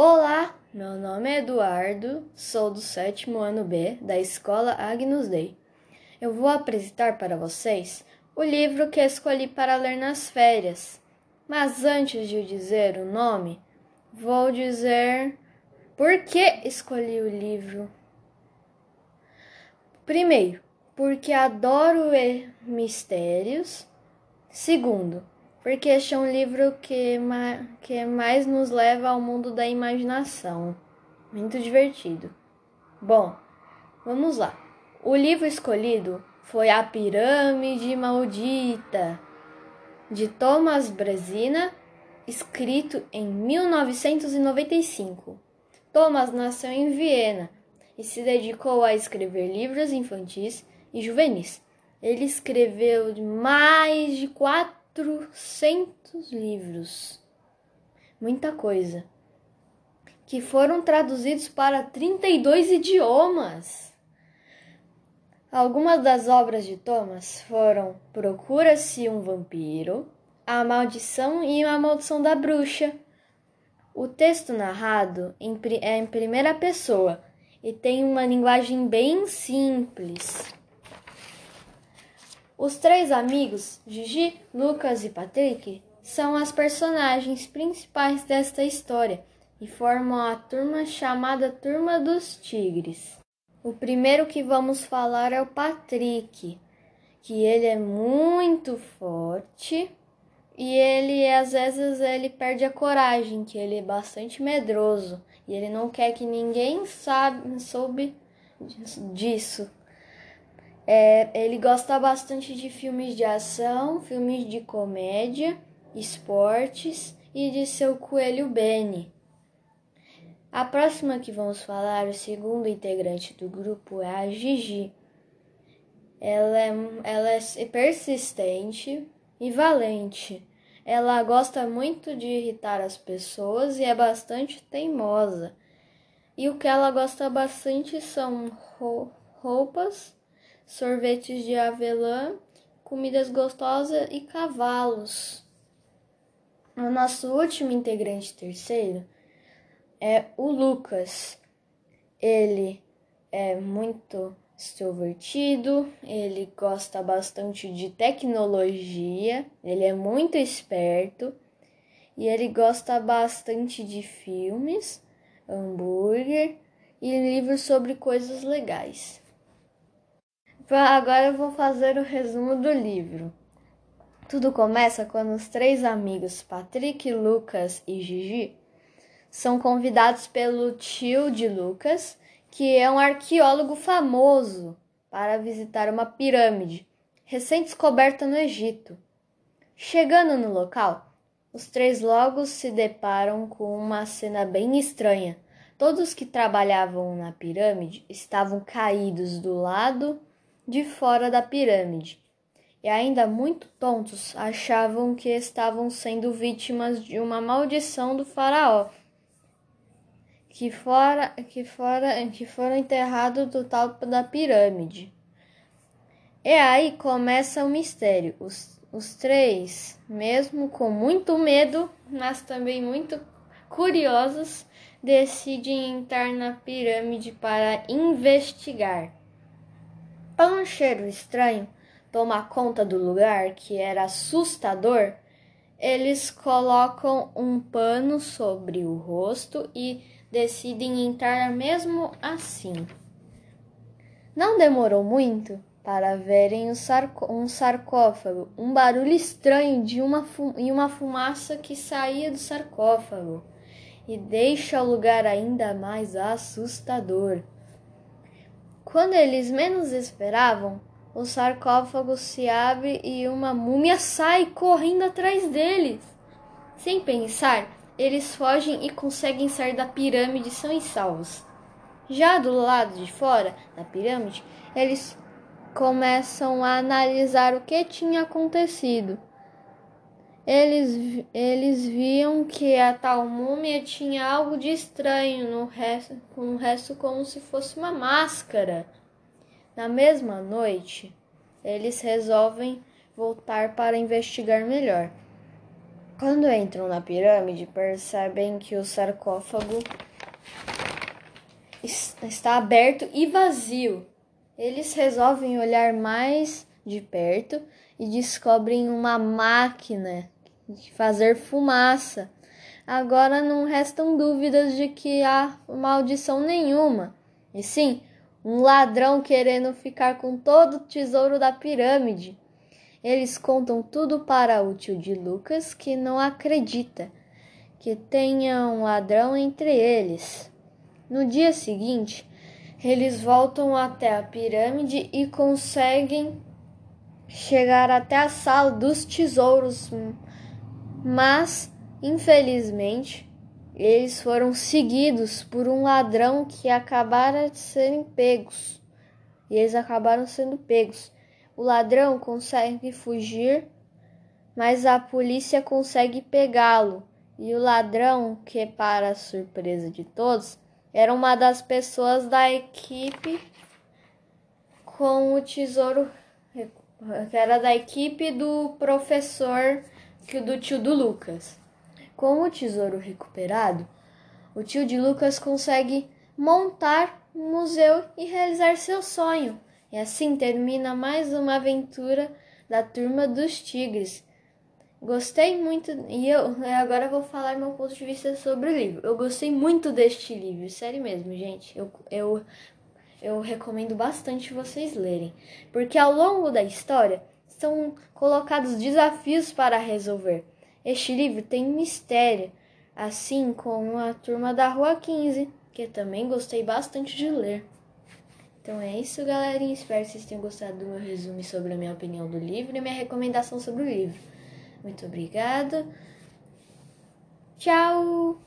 Olá, meu nome é Eduardo, sou do sétimo ano B da escola Agnus Dei. Eu vou apresentar para vocês o livro que escolhi para ler nas férias. Mas antes de dizer o nome, vou dizer por que escolhi o livro. Primeiro, porque adoro mistérios. Segundo, porque este é um livro que, que mais nos leva ao mundo da imaginação. Muito divertido. Bom, vamos lá. O livro escolhido foi A Pirâmide Maldita, de Thomas Brezina, escrito em 1995. Thomas nasceu em Viena e se dedicou a escrever livros infantis e juvenis. Ele escreveu mais de 400 livros, muita coisa, que foram traduzidos para 32 idiomas. Algumas das obras de Thomas foram Procura-se um Vampiro, A Maldição e a Maldição da Bruxa. O texto narrado é em primeira pessoa e tem uma linguagem bem simples. Os três amigos, Gigi, Lucas e Patrick, são as personagens principais desta história e formam a turma chamada Turma dos Tigres. O primeiro que vamos falar é o Patrick, que ele é muito forte e ele às vezes ele perde a coragem, que ele é bastante medroso e ele não quer que ninguém sabe soube disso. É, ele gosta bastante de filmes de ação, filmes de comédia, esportes e de seu coelho Benny. A próxima que vamos falar, o segundo integrante do grupo, é a Gigi. Ela é, ela é persistente e valente. Ela gosta muito de irritar as pessoas e é bastante teimosa. E o que ela gosta bastante são roupas sorvetes de avelã, comidas gostosas e cavalos. O nosso último integrante terceiro é o Lucas. Ele é muito extrovertido, ele gosta bastante de tecnologia, ele é muito esperto e ele gosta bastante de filmes, hambúrguer e livros sobre coisas legais. Agora eu vou fazer o resumo do livro. Tudo começa quando os três amigos, Patrick, Lucas e Gigi, são convidados pelo tio de Lucas, que é um arqueólogo famoso, para visitar uma pirâmide recém-descoberta no Egito. Chegando no local, os três logo se deparam com uma cena bem estranha. Todos que trabalhavam na pirâmide estavam caídos do lado de fora da pirâmide, e ainda muito tontos achavam que estavam sendo vítimas de uma maldição do faraó, que fora que fora que foram enterrados do topo da pirâmide. E aí começa o mistério. Os, os três, mesmo com muito medo, mas também muito curiosos, decidem entrar na pirâmide para investigar. Para um cheiro estranho tomar conta do lugar, que era assustador, eles colocam um pano sobre o rosto e decidem entrar mesmo assim. Não demorou muito para verem um sarcófago, um barulho estranho de uma e uma fumaça que saía do sarcófago e deixa o lugar ainda mais assustador. Quando eles menos esperavam, o sarcófago se abre e uma múmia sai correndo atrás deles. Sem pensar, eles fogem e conseguem sair da pirâmide são e salvos. Já do lado de fora da pirâmide, eles começam a analisar o que tinha acontecido. Eles, eles viam que a tal múmia tinha algo de estranho no resto, no resto como se fosse uma máscara. Na mesma noite, eles resolvem voltar para investigar melhor. Quando entram na pirâmide, percebem que o sarcófago está aberto e vazio. Eles resolvem olhar mais de perto e descobrem uma máquina de fazer fumaça. Agora não restam dúvidas de que há maldição nenhuma, e sim um ladrão querendo ficar com todo o tesouro da pirâmide. Eles contam tudo para o tio de Lucas, que não acredita que tenha um ladrão entre eles. No dia seguinte, eles voltam até a pirâmide e conseguem chegar até a sala dos tesouros, mas infelizmente eles foram seguidos por um ladrão que acabara de serem pegos. E eles acabaram sendo pegos. O ladrão consegue fugir, mas a polícia consegue pegá-lo. E o ladrão, que para surpresa de todos, era uma das pessoas da equipe com o tesouro que era da equipe do professor que do tio do Lucas. Com o tesouro recuperado, o tio de Lucas consegue montar um museu e realizar seu sonho. E assim termina mais uma aventura da turma dos tigres. Gostei muito e eu agora vou falar meu ponto de vista sobre o livro. Eu gostei muito deste livro, sério mesmo, gente. Eu, eu, eu recomendo bastante vocês lerem, porque ao longo da história são colocados desafios para resolver. Este livro tem mistério, assim como a turma da Rua 15, que também gostei bastante de ler. Então é isso, galerinha. Espero que vocês tenham gostado do meu resumo sobre a minha opinião do livro e minha recomendação sobre o livro. Muito obrigada. Tchau!